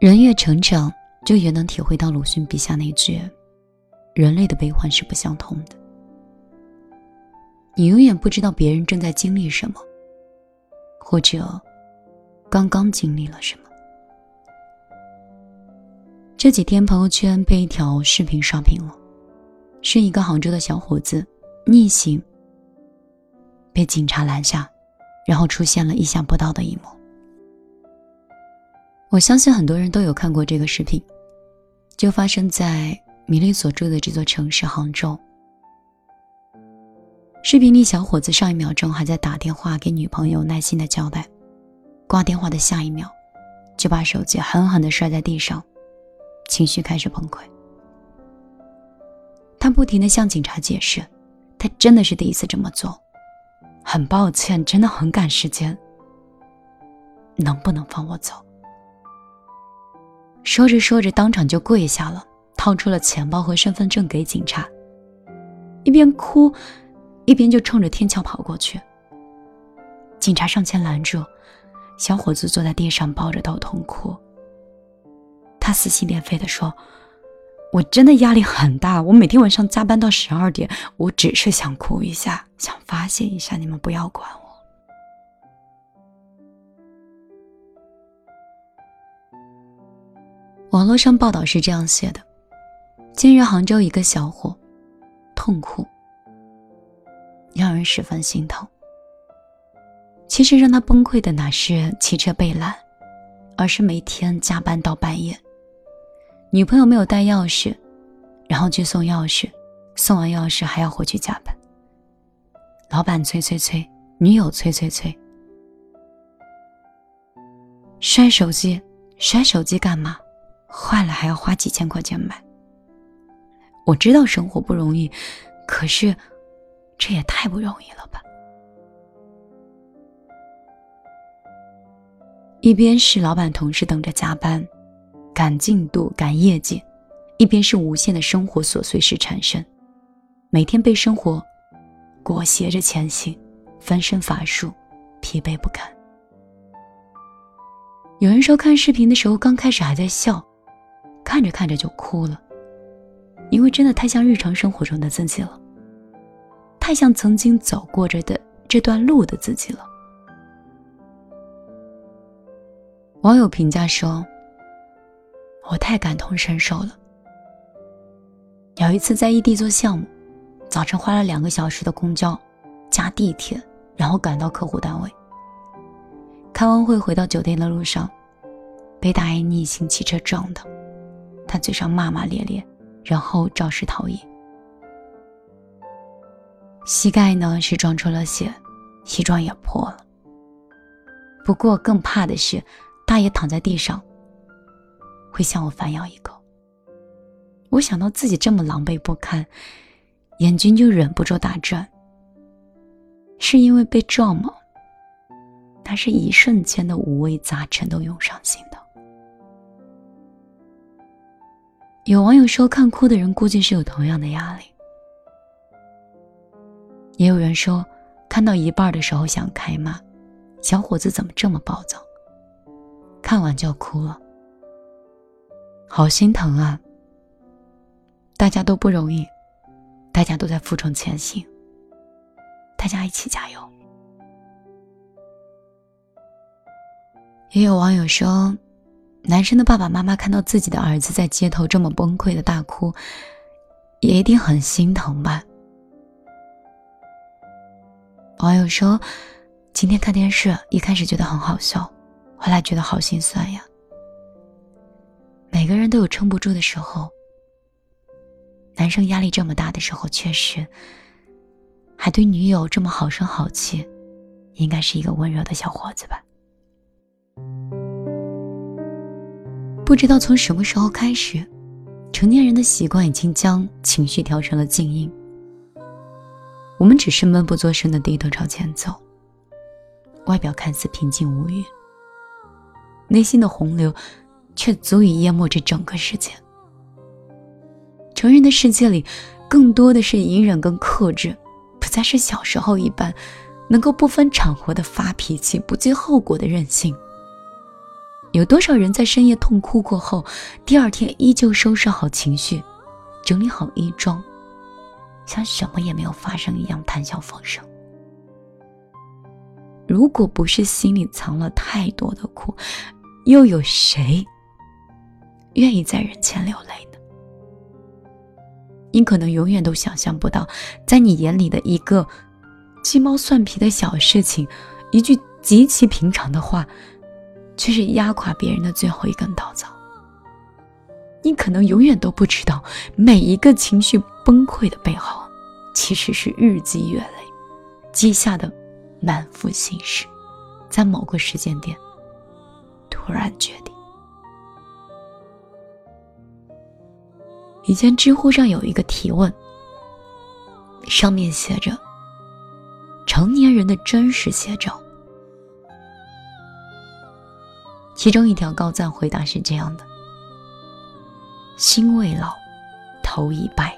人越成长，就越能体会到鲁迅笔下那句：“人类的悲欢是不相通的。”你永远不知道别人正在经历什么，或者刚刚经历了什么。这几天朋友圈被一条视频刷屏了，是一个杭州的小伙子逆行被警察拦下，然后出现了意想不到的一幕。我相信很多人都有看过这个视频，就发生在米粒所住的这座城市杭州。视频里，小伙子上一秒钟还在打电话给女朋友，耐心的交代，挂电话的下一秒，就把手机狠狠的摔在地上，情绪开始崩溃。他不停的向警察解释，他真的是第一次这么做，很抱歉，真的很赶时间，能不能放我走？说着说着，当场就跪下了，掏出了钱包和身份证给警察，一边哭，一边就冲着天桥跑过去。警察上前拦住，小伙子坐在地上抱着头痛哭。他撕心裂肺地说：“我真的压力很大，我每天晚上加班到十二点，我只是想哭一下，想发泄一下，你们不要管我。”网络上报道是这样写的：近日，杭州一个小伙痛哭，让人十分心疼。其实让他崩溃的哪是骑车被拦，而是每天加班到半夜，女朋友没有带钥匙，然后去送钥匙，送完钥匙还要回去加班。老板催催催，女友催催催，摔手机，摔手机干嘛？坏了还要花几千块钱买。我知道生活不容易，可是这也太不容易了吧！一边是老板同事等着加班，赶进度赶业绩，一边是无限的生活琐碎事缠身，每天被生活裹挟着前行，翻身乏术，疲惫不堪。有人说看视频的时候刚开始还在笑。看着看着就哭了，因为真的太像日常生活中的自己了，太像曾经走过着的这段路的自己了。网友评价说：“我太感同身受了。有一次在异地做项目，早晨花了两个小时的公交加地铁，然后赶到客户单位。开完会回到酒店的路上，被大爷逆行汽车撞的。”他嘴上骂骂咧咧，然后肇事逃逸。膝盖呢是撞出了血，西装也破了。不过更怕的是，大爷躺在地上，会向我反咬一口。我想到自己这么狼狈不堪，眼睛就忍不住打转。是因为被撞吗？那是一瞬间的五味杂陈都涌上心头。有网友说，看哭的人估计是有同样的压力。也有人说，看到一半的时候想开骂，小伙子怎么这么暴躁？看完就哭了，好心疼啊！大家都不容易，大家都在负重前行，大家一起加油。也有网友说。男生的爸爸妈妈看到自己的儿子在街头这么崩溃的大哭，也一定很心疼吧。网友说：“今天看电视，一开始觉得很好笑，后来觉得好心酸呀。”每个人都有撑不住的时候。男生压力这么大的时候，确实还对女友这么好声好气，应该是一个温柔的小伙子吧。不知道从什么时候开始，成年人的习惯已经将情绪调成了静音。我们只是闷不作声的低头朝前走，外表看似平静无语，内心的洪流却足以淹没这整个世界。成人的世界里，更多的是隐忍跟克制，不再是小时候一般，能够不分场合的发脾气，不计后果的任性。有多少人在深夜痛哭过后，第二天依旧收拾好情绪，整理好衣装，像什么也没有发生一样谈笑风生？如果不是心里藏了太多的苦，又有谁愿意在人前流泪呢？你可能永远都想象不到，在你眼里的一个鸡毛蒜皮的小事情，一句极其平常的话，却是压垮别人的最后一根稻草。你可能永远都不知道，每一个情绪崩溃的背后，其实是日积月累积下的满腹心事，在某个时间点突然决定。以前知乎上有一个提问，上面写着“成年人的真实写照”，其中一条高赞回答是这样的：“心未老，头已白，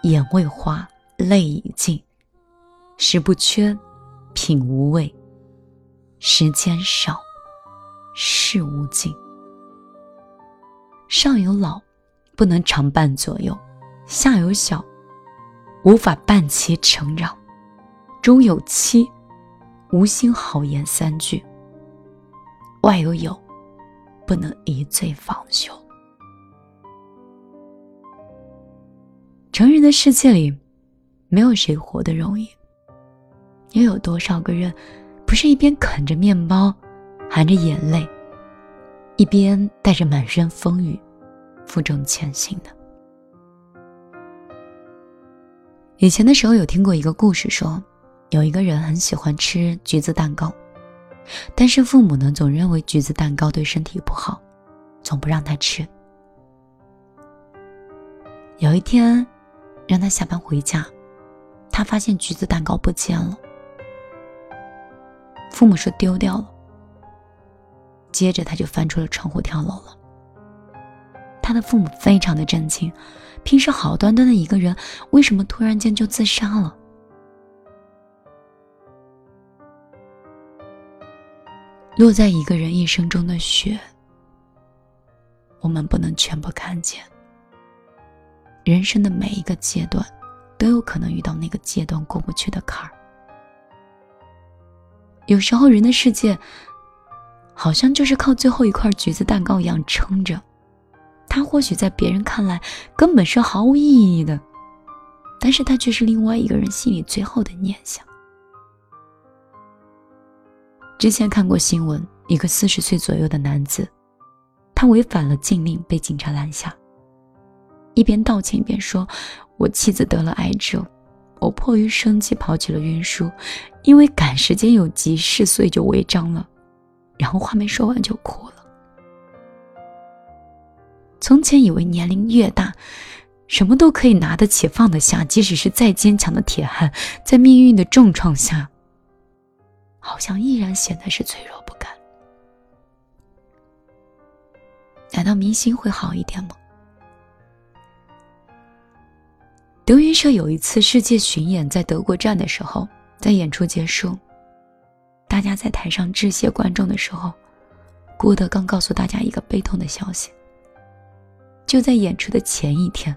眼未花，泪已尽，食不缺，品无味，时间少，事无尽，上有老。”不能常伴左右，下有小，无法伴其成长；中有妻，无心好言三句；外有友，不能一醉方休。成人的世界里，没有谁活得容易。又有多少个人，不是一边啃着面包，含着眼泪，一边带着满身风雨？负重前行的。以前的时候有听过一个故事，说有一个人很喜欢吃橘子蛋糕，但是父母呢总认为橘子蛋糕对身体不好，总不让他吃。有一天，让他下班回家，他发现橘子蛋糕不见了。父母说丢掉了，接着他就翻出了窗户跳楼了。他的父母非常的震惊，平时好端端的一个人，为什么突然间就自杀了？落在一个人一生中的雪，我们不能全部看见。人生的每一个阶段，都有可能遇到那个阶段过不去的坎儿。有时候，人的世界，好像就是靠最后一块橘子蛋糕一样撑着。它或许在别人看来根本是毫无意义的，但是它却是另外一个人心里最后的念想。之前看过新闻，一个四十岁左右的男子，他违反了禁令被警察拦下，一边道歉一边说：“我妻子得了癌症，我迫于生计跑起了运输，因为赶时间有急事，所以就违章了。”然后话没说完就哭了。从前以为年龄越大，什么都可以拿得起放得下，即使是再坚强的铁汉，在命运的重创下，好像依然显得是脆弱不堪。难道明星会好一点吗？德云社有一次世界巡演在德国站的时候，在演出结束，大家在台上致谢观众的时候，郭德纲告诉大家一个悲痛的消息。就在演出的前一天，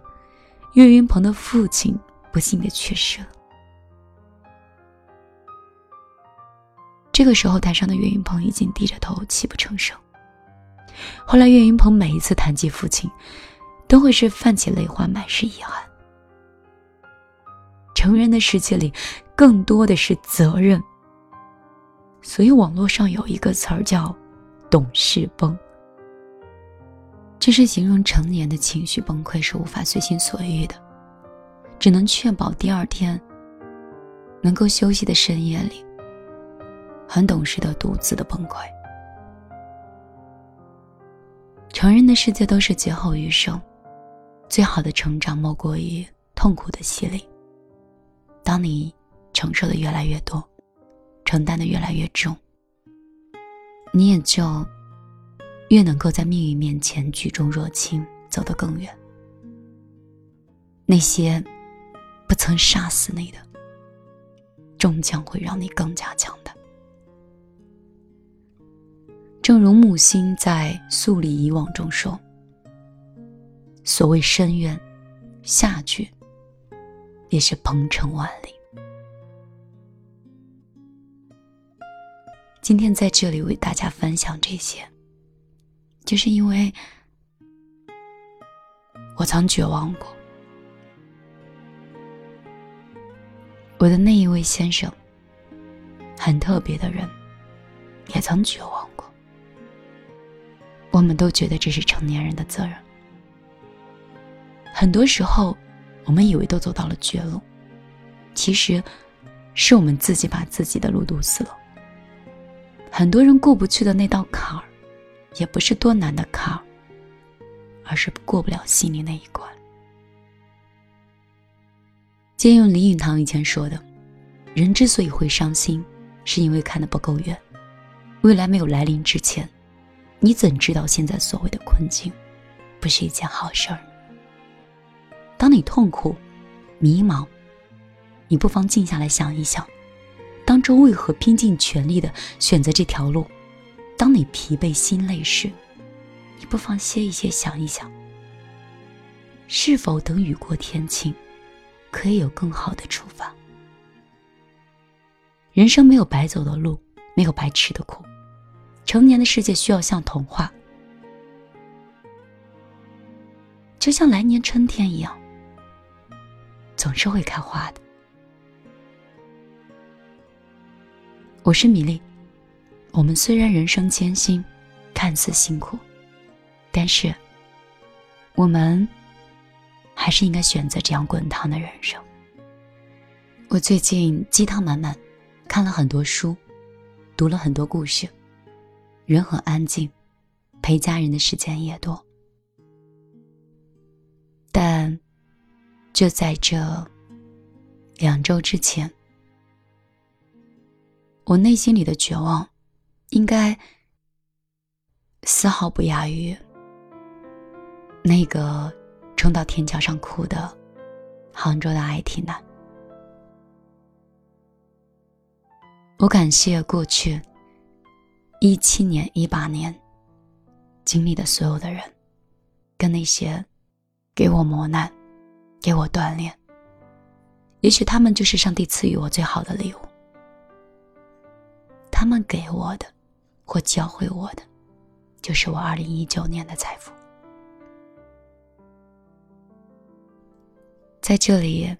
岳云鹏的父亲不幸的去世了。这个时候，台上的岳云鹏已经低着头，泣不成声。后来，岳云鹏每一次谈及父亲，都会是泛起泪花，满是遗憾。成人的世界里，更多的是责任，所以网络上有一个词儿叫“懂事崩”。这是形容成年的情绪崩溃是无法随心所欲的，只能确保第二天能够休息的深夜里，很懂事的独自的崩溃。成人的世界都是劫后余生，最好的成长莫过于痛苦的洗礼。当你承受的越来越多，承担的越来越重，你也就。越能够在命运面前举重若轻，走得更远。那些不曾杀死你的，终将会让你更加强大。正如木心在《素里以往》中说：“所谓深渊，下去也是鹏程万里。”今天在这里为大家分享这些，就是因为我曾绝望过。我的那一位先生，很特别的人，也曾绝望过。我们都觉得这是成年人的责任。很多时候，我们以为都走到了绝路，其实是我们自己把自己的路堵死了。很多人过不去的那道坎儿，也不是多难的坎儿，而是过不了心里那一关。借用林语堂以前说的：“人之所以会伤心，是因为看得不够远。未来没有来临之前，你怎知道现在所谓的困境，不是一件好事儿？当你痛苦、迷茫，你不妨静下来想一想。”当初为何拼尽全力的选择这条路？当你疲惫心累时，你不妨歇一歇，想一想，是否等雨过天晴，可以有更好的出发？人生没有白走的路，没有白吃的苦。成年的世界需要像童话，就像来年春天一样，总是会开花的。我是米粒，我们虽然人生艰辛，看似辛苦，但是我们还是应该选择这样滚烫的人生。我最近鸡汤满满，看了很多书，读了很多故事，人很安静，陪家人的时间也多，但就在这两周之前。我内心里的绝望，应该丝毫不亚于那个冲到天桥上哭的杭州的 IT 男。我感谢过去一七年、一八年经历的所有的人，跟那些给我磨难、给我锻炼，也许他们就是上帝赐予我最好的礼物。他们给我的，或教会我的，就是我二零一九年的财富。在这里，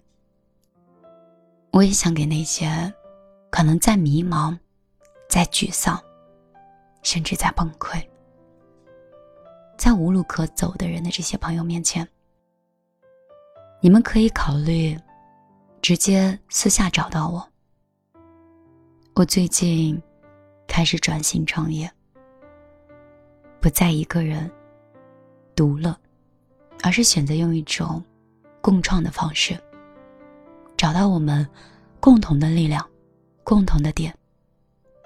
我也想给那些可能在迷茫、在沮丧，甚至在崩溃、在无路可走的人的这些朋友面前，你们可以考虑直接私下找到我。我最近。开始转型创业，不再一个人独乐，而是选择用一种共创的方式，找到我们共同的力量、共同的点，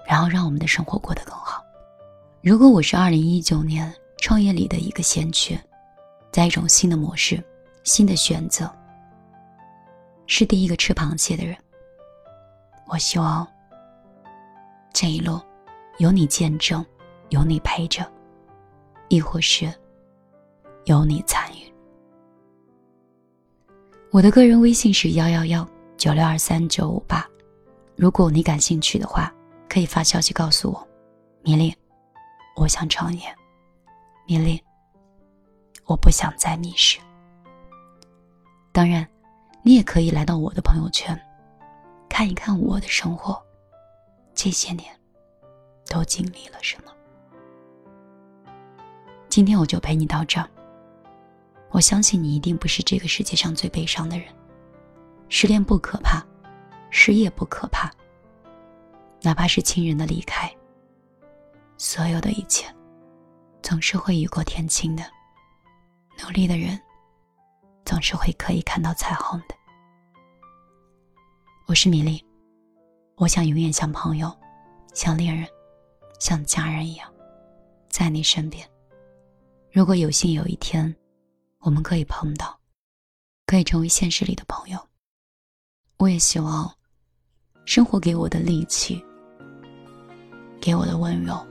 然后让我们的生活过得更好。如果我是二零一九年创业里的一个先驱，在一种新的模式、新的选择，是第一个吃螃蟹的人，我希望这一路。有你见证，有你陪着，亦或是有你参与。我的个人微信是幺幺幺九六二三九五八，如果你感兴趣的话，可以发消息告诉我。米粒，我想创业。米粒，我不想再迷失。当然，你也可以来到我的朋友圈，看一看我的生活。这些年。都经历了什么？今天我就陪你到这儿。我相信你一定不是这个世界上最悲伤的人。失恋不可怕，失业不可怕，哪怕是亲人的离开，所有的一切，总是会雨过天晴的。努力的人，总是会可以看到彩虹的。我是米粒，我想永远像朋友，像恋人。像家人一样，在你身边。如果有幸有一天，我们可以碰到，可以成为现实里的朋友，我也希望，生活给我的力气，给我的温柔，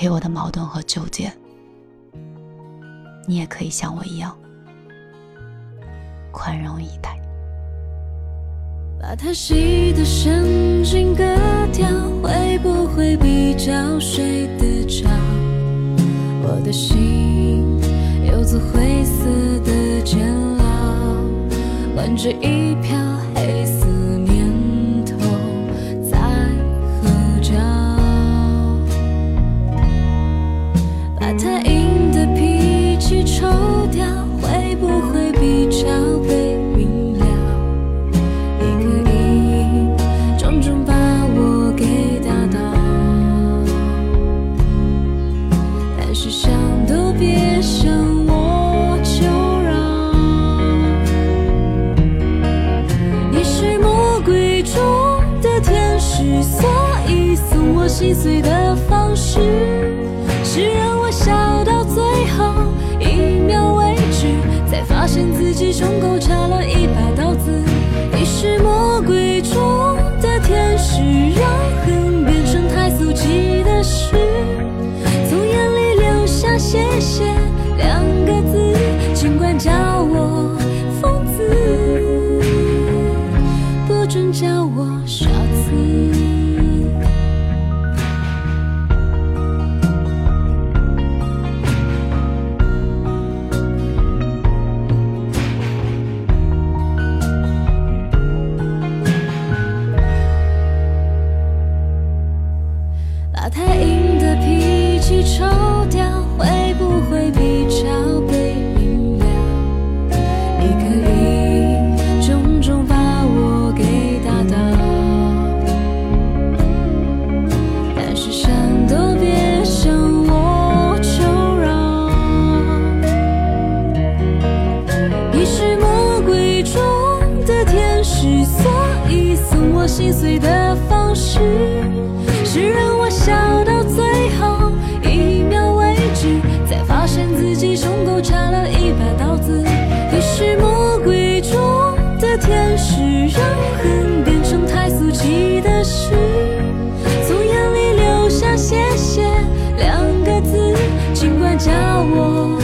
给我的矛盾和纠结，你也可以像我一样宽容以待。把太细的神经割掉，会不会比较睡得着？我的心有座灰色的监牢，关着一票之所以送我。心碎的方式，是让我笑到最后一秒为止，才发现自己胸口插了一把刀子。你是魔鬼中的天使，让恨变成太俗气的事，从眼里流下谢谢心碎的方式，是让我笑到最后一秒为止，才发现自己胸口插了一把刀子。你是魔鬼中的天使，让恨变成太俗气的事，从眼里流下谢谢两个字，尽管叫我